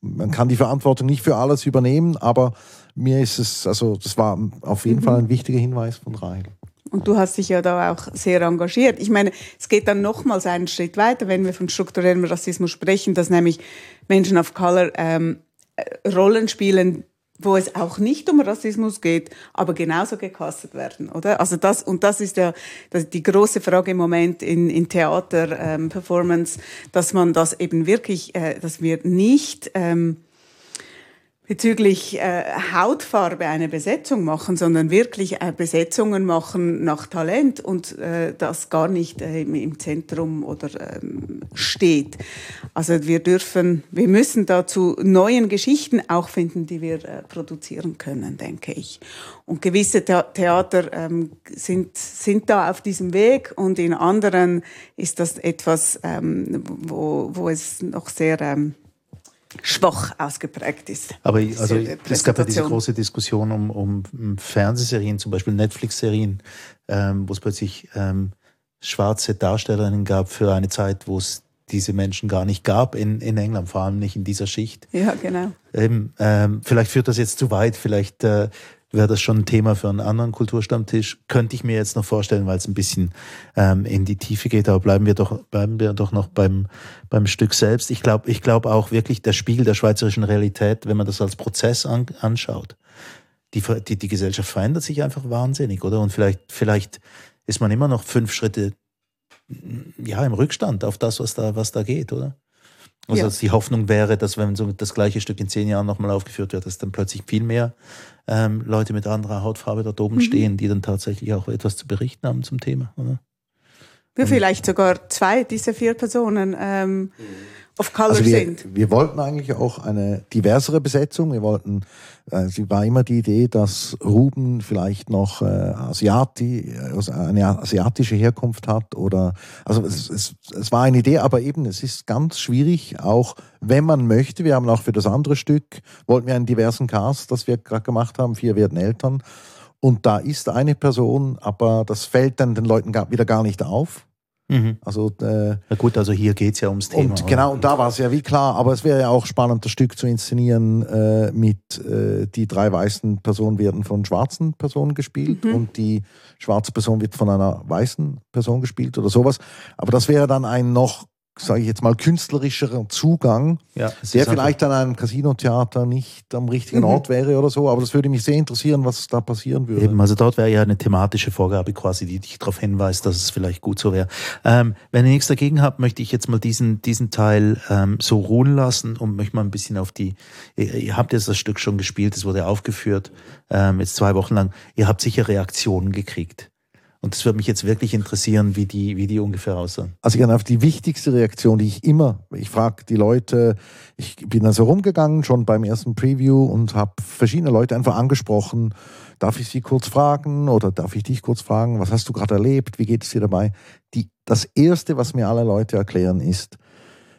man kann die Verantwortung nicht für alles übernehmen, aber mir ist es, also das war auf jeden mhm. Fall ein wichtiger Hinweis von Rahel. Und du hast dich ja da auch sehr engagiert. Ich meine, es geht dann nochmals einen Schritt weiter, wenn wir von strukturellem Rassismus sprechen, dass nämlich Menschen of Color ähm, äh, Rollen spielen, wo es auch nicht um Rassismus geht, aber genauso gecastet werden, oder? Also das und das ist ja das, die große Frage im Moment in, in Theater ähm, Performance, dass man das eben wirklich, äh, dass wir nicht ähm, bezüglich äh, Hautfarbe eine Besetzung machen, sondern wirklich äh, Besetzungen machen nach Talent und äh, das gar nicht äh, im Zentrum oder ähm, steht. Also wir dürfen, wir müssen dazu neuen Geschichten auch finden, die wir äh, produzieren können, denke ich. Und gewisse Theater ähm, sind, sind da auf diesem Weg und in anderen ist das etwas, ähm, wo, wo es noch sehr ähm, schwach ausgeprägt ist. Aber also, es gab ja diese große Diskussion um, um, um Fernsehserien, zum Beispiel Netflix-Serien, ähm, wo es plötzlich ähm, schwarze Darstellerinnen gab für eine Zeit, wo es diese Menschen gar nicht gab in, in England, vor allem nicht in dieser Schicht. Ja, genau. Eben, ähm, vielleicht führt das jetzt zu weit, vielleicht äh, wäre das schon ein Thema für einen anderen Kulturstammtisch. Könnte ich mir jetzt noch vorstellen, weil es ein bisschen ähm, in die Tiefe geht, aber bleiben wir doch, bleiben wir doch noch beim, beim Stück selbst. Ich glaube ich glaube auch wirklich der Spiegel der schweizerischen Realität, wenn man das als Prozess an, anschaut. Die, die, die Gesellschaft verändert sich einfach wahnsinnig, oder? Und vielleicht, vielleicht ist man immer noch fünf Schritte ja, im Rückstand auf das, was da, was da geht, oder? Also Ja. dass die Hoffnung wäre, dass wenn so das gleiche Stück in zehn Jahren nochmal aufgeführt wird, dass dann plötzlich viel mehr ähm, Leute mit anderer Hautfarbe dort Mhm. oben stehen, die dann tatsächlich auch etwas zu berichten haben zum Thema. Oder? Wir vielleicht sogar zwei dieser vier Personen ähm, of Color Also wir, sind. wir wollten eigentlich auch eine diversere Besetzung. Wir wollten, äh, es war immer die Idee, dass Ruben vielleicht noch äh, Asiati, also eine asiatische Herkunft hat oder, also es, es, es war eine Idee, aber eben es ist ganz schwierig, auch wenn man möchte. Wir haben auch für das andere Stück, wollten wir einen diversen Cast, das wir gerade gemacht haben, vier werden Eltern. Und da ist eine Person, aber das fällt dann den Leuten wieder gar nicht auf. Also äh, Na gut, also hier geht's ja ums Thema. und genau, und da war es ja wie klar, aber es wäre ja auch spannend, das Stück zu inszenieren äh, mit äh, die drei weißen Personen werden von schwarzen Personen gespielt und die schwarze Person wird von einer weißen Person gespielt oder sowas. Aber das wäre dann ein noch, sage ich jetzt mal, künstlerischerer Zugang, Ja, der vielleicht an einem Casino-Theater nicht am richtigen Ort wäre oder so. Aber das würde mich sehr interessieren, was da passieren würde. Eben, also dort wäre ja eine thematische Vorgabe quasi, die dich darauf hinweist, dass es vielleicht gut so wäre. Ähm, wenn ihr nichts dagegen habt, möchte ich jetzt mal diesen, diesen Teil ähm, so ruhen lassen und möchte mal ein bisschen auf die, ihr, ihr habt jetzt das Stück schon gespielt, es wurde aufgeführt, ähm, jetzt zwei Wochen lang. Ihr habt sicher Reaktionen gekriegt. Und es würde mich jetzt wirklich interessieren, wie die, wie die ungefähr aussahen. Also ich auf die wichtigste Reaktion, die ich immer, ich frage die Leute, ich bin also rumgegangen schon beim ersten Preview und habe verschiedene Leute einfach angesprochen. Darf ich sie kurz fragen oder darf ich dich kurz fragen? Was hast du gerade erlebt? Wie geht es dir dabei? Die, das erste, was mir alle Leute erklären, ist,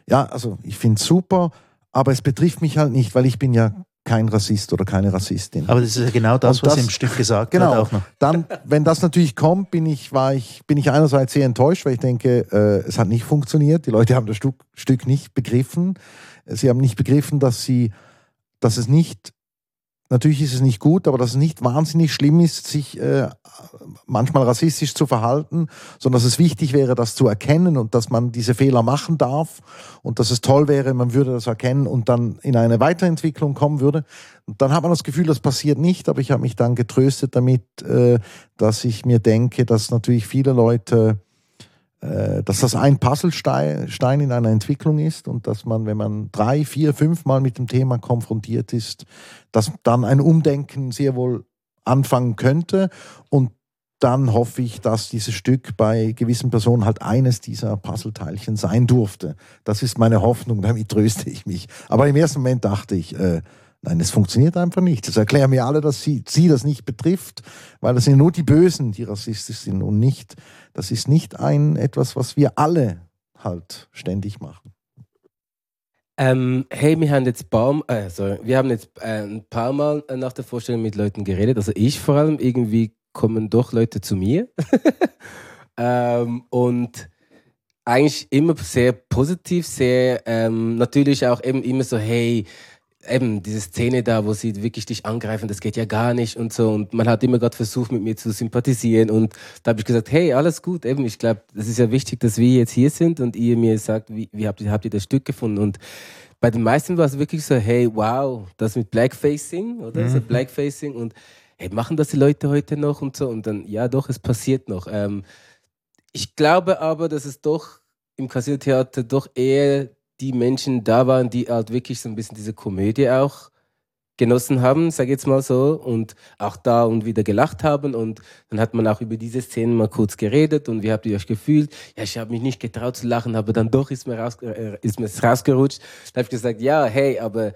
ja, also ich finde es super, aber es betrifft mich halt nicht, weil ich bin ja kein Rassist oder keine Rassistin. Aber das ist ja genau das, Und was das- im Stück gesagt Genau. wird auch noch. Dann, wenn das natürlich kommt, bin ich, war ich, bin ich einerseits sehr enttäuscht, weil ich denke, äh, es hat nicht funktioniert. Die Leute haben das Stück, Stück nicht begriffen. Sie haben nicht begriffen, dass sie, dass es nicht, natürlich ist es nicht gut, aber dass es nicht wahnsinnig schlimm ist, sich äh, manchmal rassistisch zu verhalten, sondern dass es wichtig wäre, das zu erkennen und dass man diese Fehler machen darf und dass es toll wäre, man würde das erkennen und dann in eine Weiterentwicklung kommen würde. Und dann hat man das Gefühl, das passiert nicht, aber ich habe mich dann getröstet damit, äh, dass ich mir denke, dass natürlich viele Leute, dass das ein Puzzlestein Stein in einer Entwicklung ist und dass man, wenn man drei, vier, fünf Mal mit dem Thema konfrontiert ist, dass dann ein Umdenken sehr wohl anfangen könnte und dann hoffe ich, dass dieses Stück bei gewissen Personen halt eines dieser Puzzleteilchen sein durfte. Das ist meine Hoffnung, damit tröste ich mich. Aber im ersten Moment dachte ich, äh, nein, es funktioniert einfach nicht. Das erklären mir alle, dass sie, sie das nicht betrifft, weil das sind nur die Bösen, die rassistisch sind und nicht, das ist nicht ein etwas, was wir alle halt ständig machen. Ähm, hey, wir haben jetzt paar, äh, sorry, wir haben jetzt äh, ein paar Mal nach der Vorstellung mit Leuten geredet. Also ich vor allem, irgendwie kommen doch Leute zu mir. ähm, und eigentlich immer sehr positiv, sehr ähm, natürlich auch eben immer so, hey, eben diese Szene da, wo sie wirklich dich angreifen, das geht ja gar nicht und so. Und man hat immer gerade versucht, mit mir zu sympathisieren. Und da habe ich gesagt, hey, alles gut. Eben, ich glaube, das ist ja wichtig, dass wir jetzt hier sind und ihr mir sagt, wie, wie habt, ihr, habt ihr das Stück gefunden? Und bei den meisten war es wirklich so, hey, wow, das mit Blackfacing, oder? So Blackfacing und hey, machen das die Leute heute noch und so? Und dann, ja, doch, es passiert noch. Ähm, ich glaube aber, dass es doch im Casino-Theater doch eher die Menschen da waren, die halt wirklich so ein bisschen diese Komödie auch genossen haben, sag ich jetzt mal so, und auch da und wieder gelacht haben. Und dann hat man auch über diese Szenen mal kurz geredet und wie habt ihr euch gefühlt? Ja, ich habe mich nicht getraut zu lachen, aber dann doch ist mir, raus, äh, ist mir es rausgerutscht. Da habe ich gesagt, ja, hey, aber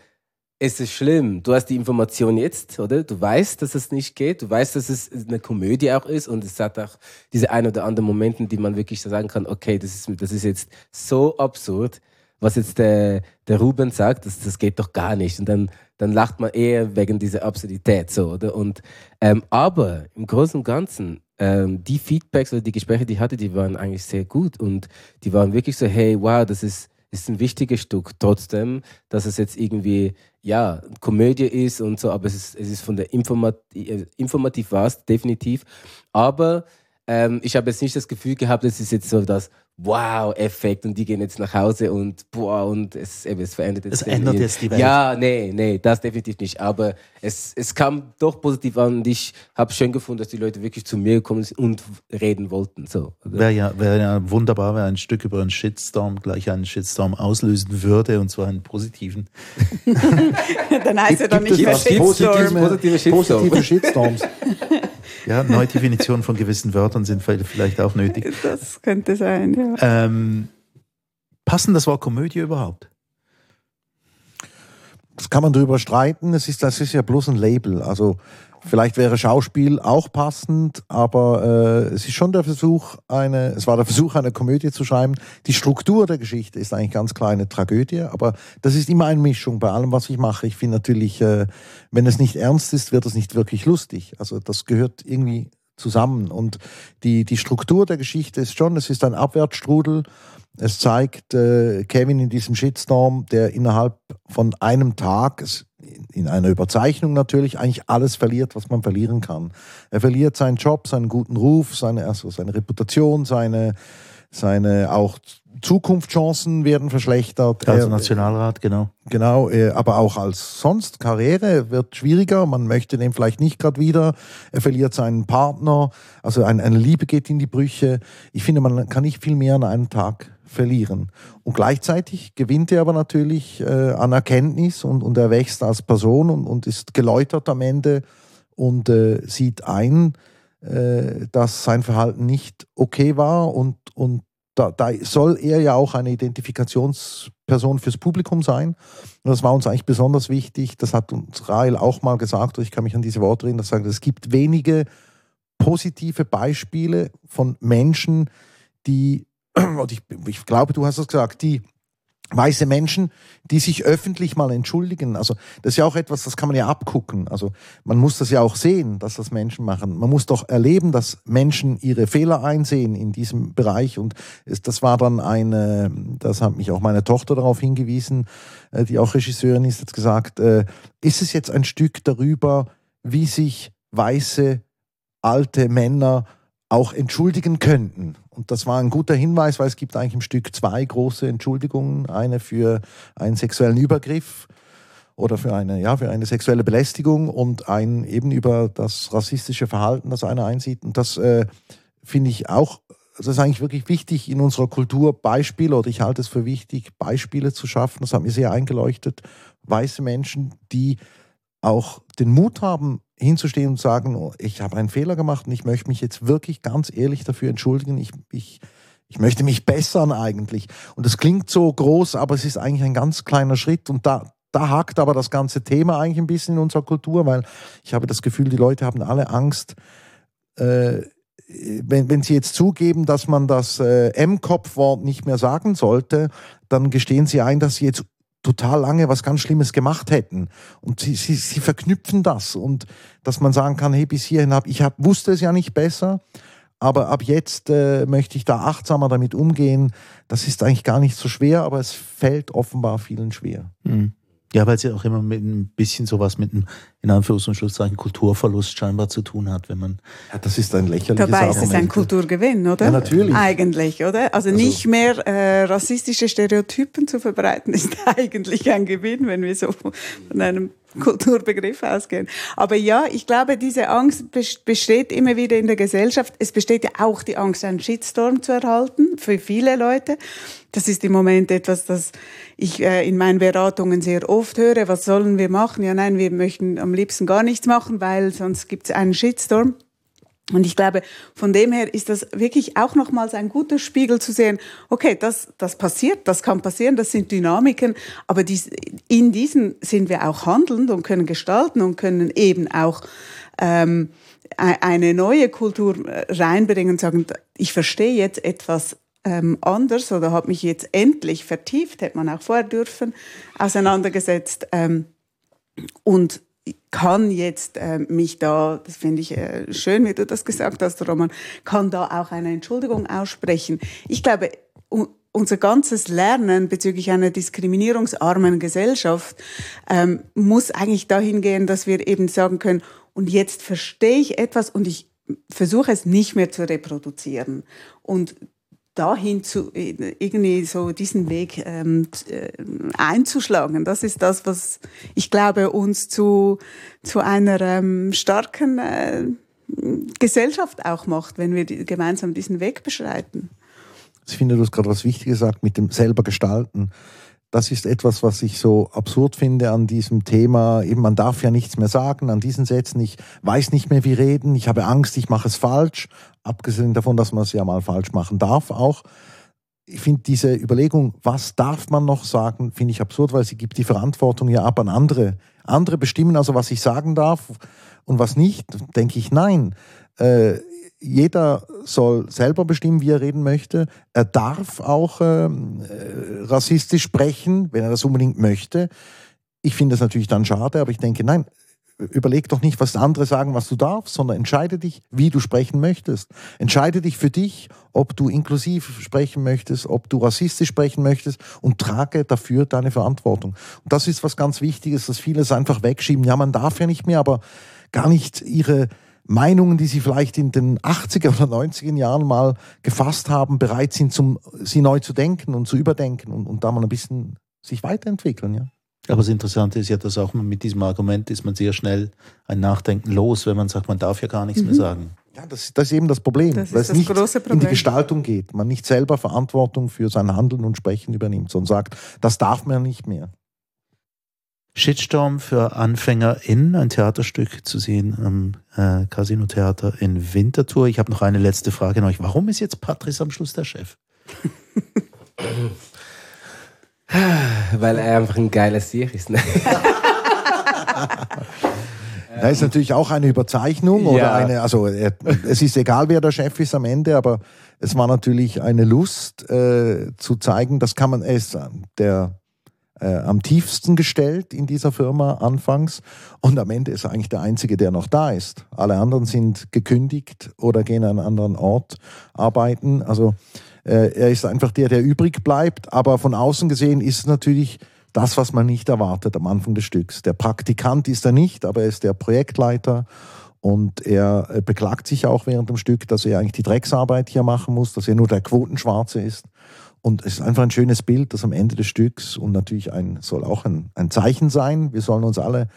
es ist schlimm. Du hast die Information jetzt, oder? Du weißt, dass es nicht geht. Du weißt, dass es eine Komödie auch ist und es hat auch diese ein oder anderen Momente, die man wirklich sagen kann, okay, das ist, das ist jetzt so absurd. Was jetzt der, der Ruben sagt, das, das geht doch gar nicht. Und dann, dann lacht man eher wegen dieser Absurdität so, oder? Und, ähm, aber im Großen und Ganzen, ähm, die Feedbacks oder die Gespräche, die ich hatte, die waren eigentlich sehr gut und die waren wirklich so, hey, wow, das ist, ist ein wichtiges Stück. Trotzdem, dass es jetzt irgendwie, ja, Komödie ist und so, aber es ist, es ist von der Informat äh, informativ was, definitiv. Aber ähm, ich habe jetzt nicht das Gefühl gehabt, es ist jetzt so das Wow-Effekt und die gehen jetzt nach Hause und boah, und es, eben, es verändert jetzt. Es ändert jetzt die Welt. Ja, nee, nee, das definitiv nicht. Aber es, es kam doch positiv an und ich habe schön gefunden, dass die Leute wirklich zu mir gekommen sind und reden wollten. So, Wäre ja, wär ja wunderbar, wenn ein Stück über einen Shitstorm gleich einen Shitstorm auslösen würde und zwar einen positiven. Dann heißt er doch nicht mehr es positive- Shitstorm. positive Shitstorm? positive Shitstorms. Ja, neue Definitionen von gewissen Wörtern sind vielleicht auch nötig. Das könnte sein, ja. Ähm, passen das Wort Komödie überhaupt? Das kann man drüber streiten. Es ist, das ist ja bloß ein Label. Also vielleicht wäre Schauspiel auch passend, aber äh, es ist schon der Versuch, eine, es war der Versuch, eine Komödie zu schreiben. Die Struktur der Geschichte ist eigentlich ganz klar eine Tragödie, aber das ist immer eine Mischung bei allem, was ich mache. Ich finde natürlich, äh, wenn es nicht ernst ist, wird es nicht wirklich lustig. Also das gehört irgendwie zusammen. Und die, die Struktur der Geschichte ist schon, es ist ein Abwärtsstrudel. Es zeigt äh, Kevin in diesem Shitstorm, der innerhalb von einem Tag, es- in einer Überzeichnung natürlich, eigentlich alles verliert, was man verlieren kann. Er verliert seinen Job, seinen guten Ruf, seine, also seine Reputation, seine, seine auch Zukunftschancen werden verschlechtert. Er- Nationalrat, genau. Genau, äh, aber auch als sonst Karriere wird schwieriger. Man möchte den vielleicht nicht gerade wieder. Er verliert seinen Partner. Also ein, eine Liebe geht in die Brüche. Ich finde, man kann nicht viel mehr an einem Tag verlieren. Und gleichzeitig gewinnt er aber natürlich äh, an Erkenntnis und, und er wächst als Person und, und ist geläutert am Ende und äh, sieht ein, äh, dass sein Verhalten nicht okay war und, und da, da soll er ja auch eine Identifikationsperson fürs Publikum sein. Und das war uns eigentlich besonders wichtig. Das hat uns Rahel auch mal gesagt, und ich kann mich an diese Worte erinnern, dass sagt, es gibt wenige positive Beispiele von Menschen, die, und ich, ich glaube, du hast es gesagt, die weiße Menschen, die sich öffentlich mal entschuldigen. Also das ist ja auch etwas, das kann man ja abgucken. Also man muss das ja auch sehen, dass das Menschen machen. Man muss doch erleben, dass Menschen ihre Fehler einsehen in diesem Bereich. Und das war dann eine, das hat mich auch meine Tochter darauf hingewiesen, äh, die auch Regisseurin ist, hat gesagt, äh, ist es jetzt ein Stück darüber, wie sich weiße alte Männer auch entschuldigen könnten. Und das war ein guter Hinweis, weil es gibt eigentlich im Stück zwei große Entschuldigungen. Eine für einen sexuellen Übergriff oder für eine, ja, für eine sexuelle Belästigung und ein eben über das rassistische Verhalten, das einer einsieht. Und das äh, finde ich auch, das ist eigentlich wirklich wichtig in unserer Kultur Beispiele, oder ich halte es für wichtig, Beispiele zu schaffen. Das hat mir sehr eingeleuchtet. Weiße Menschen, die auch den Mut haben, hinzustehen und sagen, oh, ich habe einen Fehler gemacht und ich möchte mich jetzt wirklich ganz ehrlich dafür entschuldigen. Ich, ich, ich möchte mich bessern eigentlich. Und das klingt so groß, aber es ist eigentlich ein ganz kleiner Schritt. Und da, da hakt aber das ganze Thema eigentlich ein bisschen in unserer Kultur, weil ich habe das Gefühl, die Leute haben alle Angst, äh, wenn, wenn sie jetzt zugeben, dass man das äh, M-Kopf-Wort nicht mehr sagen sollte, dann gestehen sie ein, dass sie jetzt total lange was ganz Schlimmes gemacht hätten. Und sie, sie, sie verknüpfen das und dass man sagen kann, hey, bis hierhin habe ich hab, wusste es ja nicht besser, aber ab jetzt äh, möchte ich da achtsamer damit umgehen. Das ist eigentlich gar nicht so schwer, aber es fällt offenbar vielen schwer. Mhm. Ja, weil es ja auch immer mit ein bisschen sowas mit einem, in Anführungs- und Schlusszeichen, Kulturverlust scheinbar zu tun hat, wenn man. Ja, das ist ein lächerliches Dabei ist es ein Argument. Kulturgewinn, oder? Ja, natürlich. Eigentlich, oder? Also, nicht mehr äh, rassistische Stereotypen zu verbreiten, ist eigentlich ein Gewinn, wenn wir so von einem Kulturbegriff ausgehen. Aber ja, ich glaube, diese Angst bes- besteht immer wieder in der Gesellschaft. Es besteht ja auch die Angst, einen Shitstorm zu erhalten, für viele Leute. Das ist im Moment etwas, das ich äh, in meinen Beratungen sehr oft höre. Was sollen wir machen? Ja, nein, wir möchten am liebsten gar nichts machen, weil sonst gibt es einen Shitstorm. Und ich glaube, von dem her ist das wirklich auch nochmals ein guter Spiegel zu sehen, okay, das, das passiert, das kann passieren, das sind Dynamiken, aber dies, in diesen sind wir auch handelnd und können gestalten und können eben auch ähm, e- eine neue Kultur äh, reinbringen und sagen, ich verstehe jetzt etwas ähm, anders oder habe mich jetzt endlich vertieft, hätte man auch vorher dürfen, auseinandergesetzt ähm, und kann jetzt äh, mich da, das finde ich äh, schön, wie du das gesagt hast, Roman, kann da auch eine Entschuldigung aussprechen. Ich glaube, unser ganzes Lernen bezüglich einer diskriminierungsarmen Gesellschaft ähm, muss eigentlich dahin gehen, dass wir eben sagen können, und jetzt verstehe ich etwas und ich versuche es nicht mehr zu reproduzieren. Und dahin zu irgendwie so diesen Weg ähm, äh, einzuschlagen. Das ist das, was ich glaube uns zu zu einer ähm, starken äh, Gesellschaft auch macht, wenn wir die, gemeinsam diesen Weg beschreiten. Ich finde, du hast gerade was Wichtiges gesagt mit dem selber gestalten. Das ist etwas, was ich so absurd finde an diesem Thema. Eben, man darf ja nichts mehr sagen an diesen Sätzen. Ich weiß nicht mehr, wie reden. Ich habe Angst, ich mache es falsch. Abgesehen davon, dass man es ja mal falsch machen darf auch. Ich finde diese Überlegung, was darf man noch sagen, finde ich absurd, weil sie gibt die Verantwortung ja ab an andere. Andere bestimmen also, was ich sagen darf und was nicht. Denke ich, nein. Äh, jeder soll selber bestimmen, wie er reden möchte. Er darf auch ähm, äh, rassistisch sprechen, wenn er das unbedingt möchte. Ich finde das natürlich dann schade, aber ich denke, nein, überleg doch nicht, was andere sagen, was du darfst, sondern entscheide dich, wie du sprechen möchtest. Entscheide dich für dich, ob du inklusiv sprechen möchtest, ob du rassistisch sprechen möchtest und trage dafür deine Verantwortung. Und das ist was ganz Wichtiges, dass viele es einfach wegschieben. Ja, man darf ja nicht mehr, aber gar nicht ihre Meinungen, die sie vielleicht in den 80er oder 90er Jahren mal gefasst haben, bereit sind, zum, sie neu zu denken und zu überdenken und, und da mal ein bisschen sich weiterentwickeln. Ja. Aber das Interessante ist ja, dass auch mit diesem Argument ist man sehr schnell ein Nachdenken los, wenn man sagt, man darf ja gar nichts mhm. mehr sagen. Ja, das, das, ist eben das Problem, das weil es nicht Problem. in die Gestaltung geht. Man nicht selber Verantwortung für sein Handeln und Sprechen übernimmt, sondern sagt, das darf man nicht mehr. Shitstorm für AnfängerInnen, ein Theaterstück zu sehen am äh, Casino Theater in Winterthur. Ich habe noch eine letzte Frage an euch. Warum ist jetzt Patrice am Schluss der Chef? Weil er einfach ein geiler Sieg ist. Ne? Da ist natürlich auch eine Überzeichnung ja. oder eine, also es ist egal, wer der Chef ist am Ende, aber es war natürlich eine Lust äh, zu zeigen, das kann man, er ist der äh, am tiefsten gestellt in dieser Firma anfangs und am Ende ist er eigentlich der Einzige, der noch da ist. Alle anderen sind gekündigt oder gehen an einen anderen Ort arbeiten. Also äh, er ist einfach der, der übrig bleibt, aber von außen gesehen ist es natürlich das, was man nicht erwartet am Anfang des Stücks. Der Praktikant ist er nicht, aber er ist der Projektleiter und er äh, beklagt sich auch während dem Stück, dass er eigentlich die Drecksarbeit hier machen muss, dass er nur der Quotenschwarze ist. Und es ist einfach ein schönes Bild, das am Ende des Stücks und natürlich ein, soll auch ein, ein Zeichen sein. Wir sollen uns alle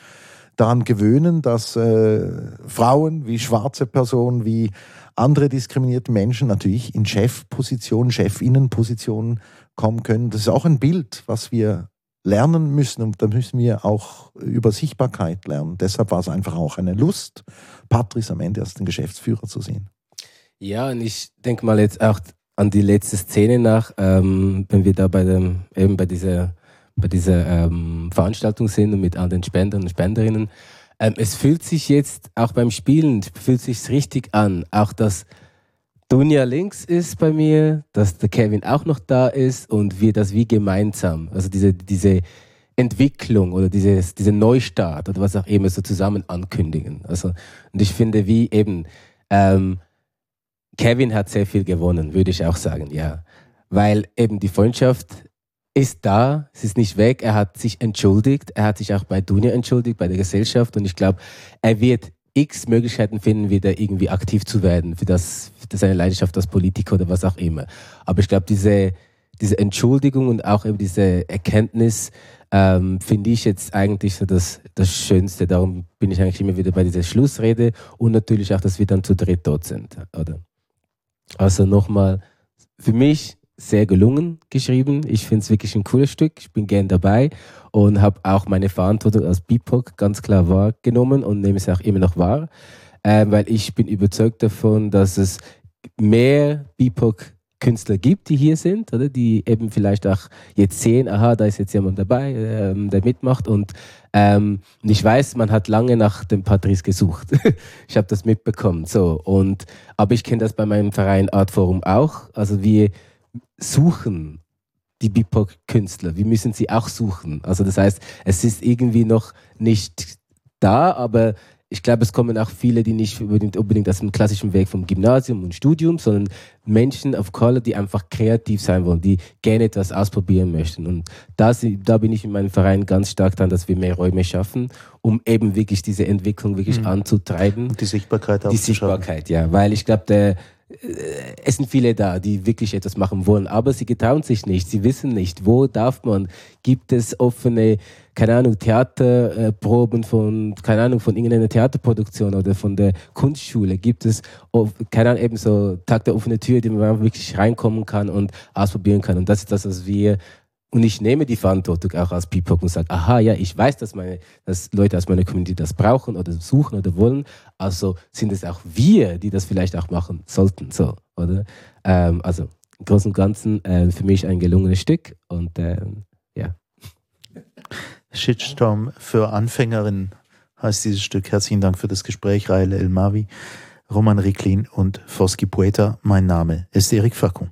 daran gewöhnen, dass äh, Frauen wie schwarze Personen, wie andere diskriminierte Menschen natürlich in Chefpositionen, Chefinnenpositionen kommen können. Das ist auch ein Bild, was wir lernen müssen und da müssen wir auch über Sichtbarkeit lernen. Deshalb war es einfach auch eine Lust, Patrice am Ende als den Geschäftsführer zu sehen. Ja, und ich denke mal jetzt auch an die letzte Szene nach, ähm, wenn wir da bei dem, eben bei dieser, bei dieser ähm, Veranstaltung sind und mit den Spendern und Spenderinnen. Ähm, es fühlt sich jetzt auch beim Spielen, fühlt sich richtig an, auch dass Dunja links ist bei mir, dass der Kevin auch noch da ist und wir das wie gemeinsam, also diese, diese Entwicklung oder dieses, diese Neustart oder was auch immer so zusammen ankündigen. Also, und ich finde, wie eben, ähm, Kevin hat sehr viel gewonnen, würde ich auch sagen, ja. Weil eben die Freundschaft ist da, es ist nicht weg, er hat sich entschuldigt, er hat sich auch bei Dunja entschuldigt, bei der Gesellschaft und ich glaube, er wird x Möglichkeiten finden, wieder irgendwie aktiv zu werden für das, für seine Leidenschaft als Politiker oder was auch immer. Aber ich glaube, diese, diese Entschuldigung und auch eben diese Erkenntnis ähm, finde ich jetzt eigentlich so das, das Schönste. Darum bin ich eigentlich immer wieder bei dieser Schlussrede und natürlich auch, dass wir dann zu dritt dort sind, oder? Also nochmal, für mich sehr gelungen geschrieben. Ich finde es wirklich ein cooles Stück. Ich bin gern dabei und habe auch meine Verantwortung als BIPOC ganz klar wahrgenommen und nehme es auch immer noch wahr, äh, weil ich bin überzeugt davon, dass es mehr BIPOC Künstler gibt, die hier sind, oder die eben vielleicht auch jetzt sehen, aha, da ist jetzt jemand dabei, ähm, der mitmacht und, ähm, ich weiß, man hat lange nach dem Patrice gesucht. ich habe das mitbekommen, so und aber ich kenne das bei meinem Verein Art Forum auch, also wir suchen die BIPOC-Künstler. Wir müssen sie auch suchen. Also das heißt, es ist irgendwie noch nicht da, aber ich glaube, es kommen auch viele, die nicht unbedingt, unbedingt aus dem klassischen Weg vom Gymnasium und Studium, sondern Menschen of Color, die einfach kreativ sein wollen, die gerne etwas ausprobieren möchten. Und da, da bin ich in meinem Verein ganz stark dran, dass wir mehr Räume schaffen, um eben wirklich diese Entwicklung wirklich mhm. anzutreiben. Und die Sichtbarkeit auch Die Sichtbarkeit, ja. Weil ich glaube, der, es sind viele da, die wirklich etwas machen wollen, aber sie getrauen sich nicht. Sie wissen nicht, wo darf man. Gibt es offene, keine Ahnung, Theaterproben von, keine Ahnung, von irgendeiner Theaterproduktion oder von der Kunstschule? Gibt es, keine Ahnung, eben so Tag der offenen Tür, die man wirklich reinkommen kann und ausprobieren kann? Und das ist das, was wir und ich nehme die Verantwortung auch als PIPOC und sage, aha, ja, ich weiß, dass, meine, dass Leute aus meiner Community das brauchen oder suchen oder wollen. Also sind es auch wir, die das vielleicht auch machen sollten. So, oder? Ähm, also im Großen und Ganzen äh, für mich ein gelungenes Stück und ähm, ja. Shitstorm für Anfängerinnen heißt dieses Stück. Herzlichen Dank für das Gespräch, Raele Elmavi, Roman Riklin und Foski Poeta. Mein Name ist Erik Facon.